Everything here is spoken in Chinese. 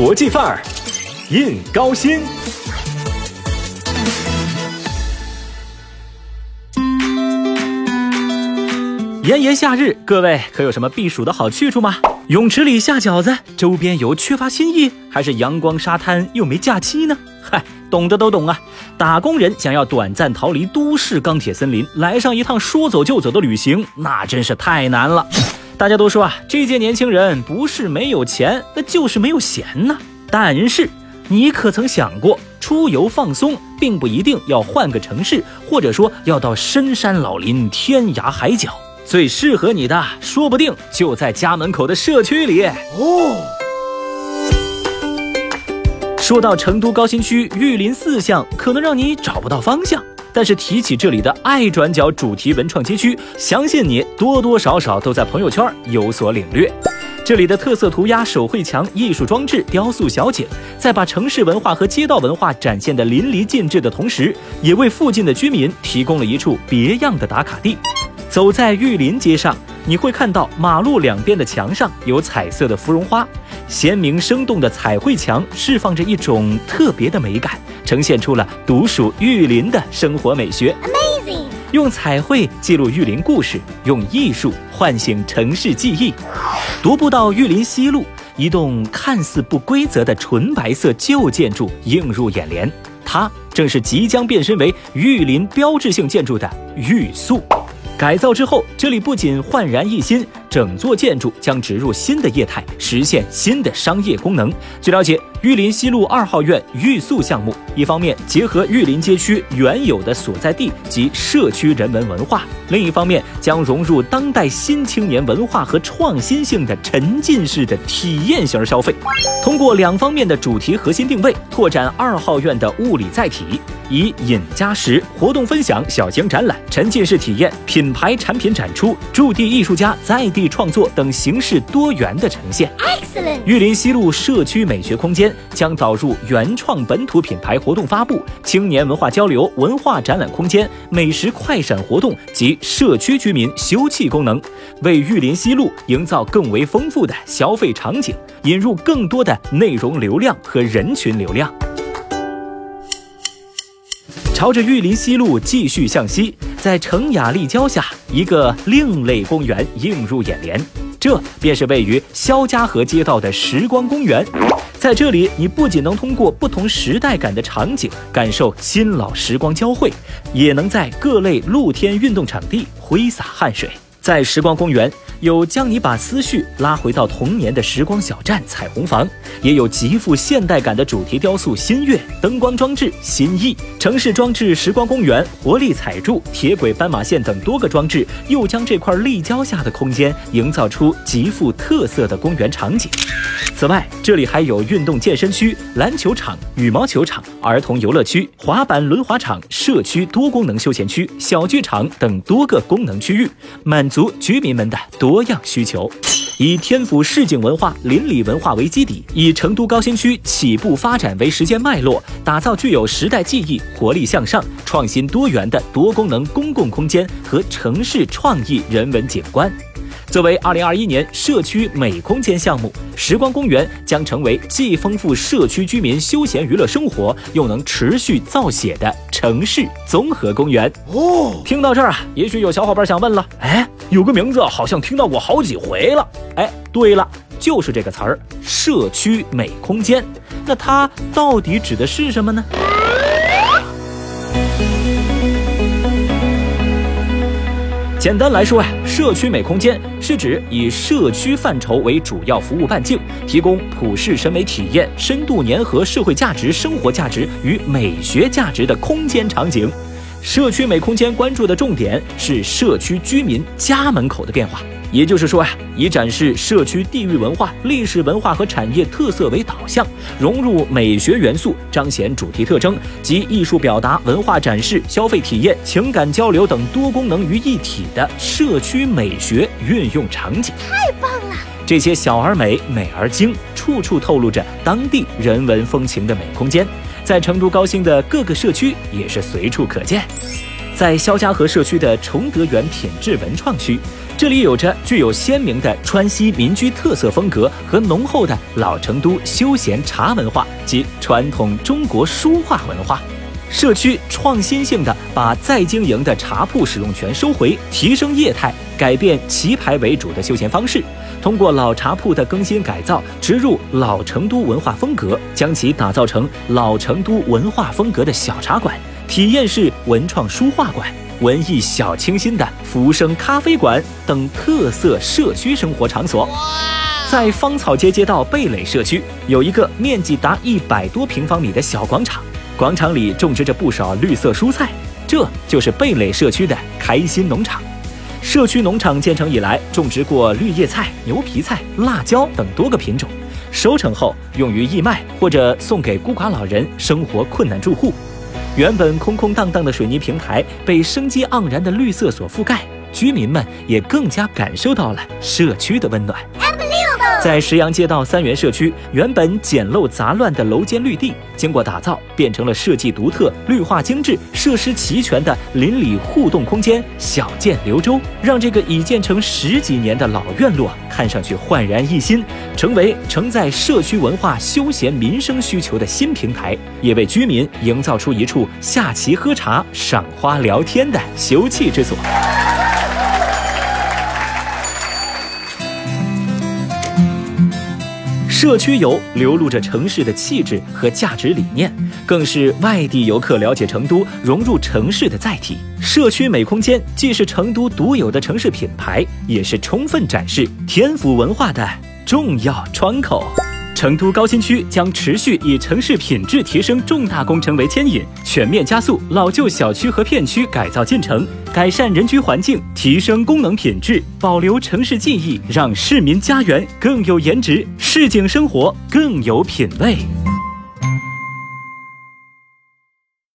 国际范儿，印高新。炎炎夏日，各位可有什么避暑的好去处吗？泳池里下饺子，周边游缺乏新意，还是阳光沙滩又没假期呢？嗨，懂的都懂啊！打工人想要短暂逃离都市钢铁森林，来上一趟说走就走的旅行，那真是太难了。大家都说啊，这届年轻人不是没有钱，那就是没有闲呐。但是，你可曾想过，出游放松并不一定要换个城市，或者说要到深山老林、天涯海角，最适合你的，说不定就在家门口的社区里哦。说到成都高新区玉林四巷，可能让你找不到方向。但是提起这里的爱转角主题文创街区，相信你多多少少都在朋友圈有所领略。这里的特色涂鸦、手绘墙、艺术装置、雕塑小景，在把城市文化和街道文化展现得淋漓尽致的同时，也为附近的居民提供了一处别样的打卡地。走在玉林街上，你会看到马路两边的墙上有彩色的芙蓉花，鲜明生动的彩绘墙释放着一种特别的美感。呈现出了独属玉林的生活美学。Amazing！用彩绘记录玉林故事，用艺术唤醒城市记忆。踱步到玉林西路，一栋看似不规则的纯白色旧建筑映入眼帘，它正是即将变身为玉林标志性建筑的玉塑。改造之后，这里不仅焕然一新，整座建筑将植入新的业态，实现新的商业功能。据了解。玉林西路二号院玉塑项目，一方面结合玉林街区原有的所在地及社区人文文化，另一方面将融入当代新青年文化和创新性的沉浸式的体验型消费。通过两方面的主题核心定位，拓展二号院的物理载体，以饮加食、活动分享、小型展览、沉浸式体验、品牌产品展出、驻地艺术家在创作等形式多元的呈现。Excellent！玉林西路社区美学空间。将导入原创本土品牌活动发布、青年文化交流、文化展览空间、美食快闪活动及社区居民休憩功能，为玉林西路营造更为丰富的消费场景，引入更多的内容流量和人群流量。朝着玉林西路继续向西，在成雅立交下，一个另类公园映入眼帘，这便是位于肖家河街道的时光公园。在这里，你不仅能通过不同时代感的场景感受新老时光交汇，也能在各类露天运动场地挥洒汗水。在时光公园。有将你把思绪拉回到童年的时光小站彩虹房，也有极富现代感的主题雕塑新月灯光装置新意城市装置时光公园活力彩柱铁轨斑马线等多个装置，又将这块立交下的空间营造出极富特色的公园场景。此外，这里还有运动健身区、篮球场、羽毛球场、儿童游乐区、滑板轮滑场、社区多功能休闲区、小剧场等多个功能区域，满足居民们的多。样需求，以天府市井文化、邻里文化为基底，以成都高新区起步发展为时间脉络，打造具有时代记忆、活力向上、创新多元的多功能公共空间和城市创意人文景观。作为2021年社区美空间项目，时光公园将成为既丰富社区居民休闲娱乐生活，又能持续造血的城市综合公园。哦，听到这儿啊，也许有小伙伴想问了，哎，有个名字好像听到过好几回了。哎，对了，就是这个词儿——社区美空间。那它到底指的是什么呢？简单来说呀，社区美空间是指以社区范畴为主要服务半径，提供普世审美体验、深度粘合社会价值、生活价值与美学价值的空间场景。社区美空间关注的重点是社区居民家门口的变化。也就是说呀，以展示社区地域文化、历史文化和产业特色为导向，融入美学元素，彰显主题特征及艺术表达、文化展示、消费体验、情感交流等多功能于一体的社区美学运用场景。太棒了！这些小而美、美而精，处处透露着当地人文风情的美空间，在成都高新的各个社区也是随处可见。在肖家河社区的崇德园品质文创区，这里有着具有鲜明的川西民居特色风格和浓厚的老成都休闲茶文化及传统中国书画文化。社区创新性的把再经营的茶铺使用权收回，提升业态，改变棋牌为主的休闲方式。通过老茶铺的更新改造，植入老成都文化风格，将其打造成老成都文化风格的小茶馆、体验式文创书画馆、文艺小清新的浮生咖啡馆等特色社区生活场所。在芳草街街道蓓蕾社区，有一个面积达一百多平方米的小广场。广场里种植着不少绿色蔬菜，这就是蓓蕾社区的开心农场。社区农场建成以来，种植过绿叶菜、牛皮菜、辣椒等多个品种，收成后用于义卖或者送给孤寡老人、生活困难住户。原本空空荡荡的水泥平台被生机盎然的绿色所覆盖，居民们也更加感受到了社区的温暖。在石阳街道三元社区，原本简陋杂乱的楼间绿地，经过打造，变成了设计独特、绿化精致、设施齐全的邻里互动空间——小建流洲，让这个已建成十几年的老院落看上去焕然一新，成为承载社区文化、休闲民生需求的新平台，也为居民营造出一处下棋、喝茶、赏花、聊天的休憩之所。社区游流露着城市的气质和价值理念，更是外地游客了解成都、融入城市的载体。社区美空间既是成都独有的城市品牌，也是充分展示天府文化的重要窗口。成都高新区将持续以城市品质提升重大工程为牵引，全面加速老旧小区和片区改造进程，改善人居环境，提升功能品质，保留城市记忆，让市民家园更有颜值，市井生活更有品味。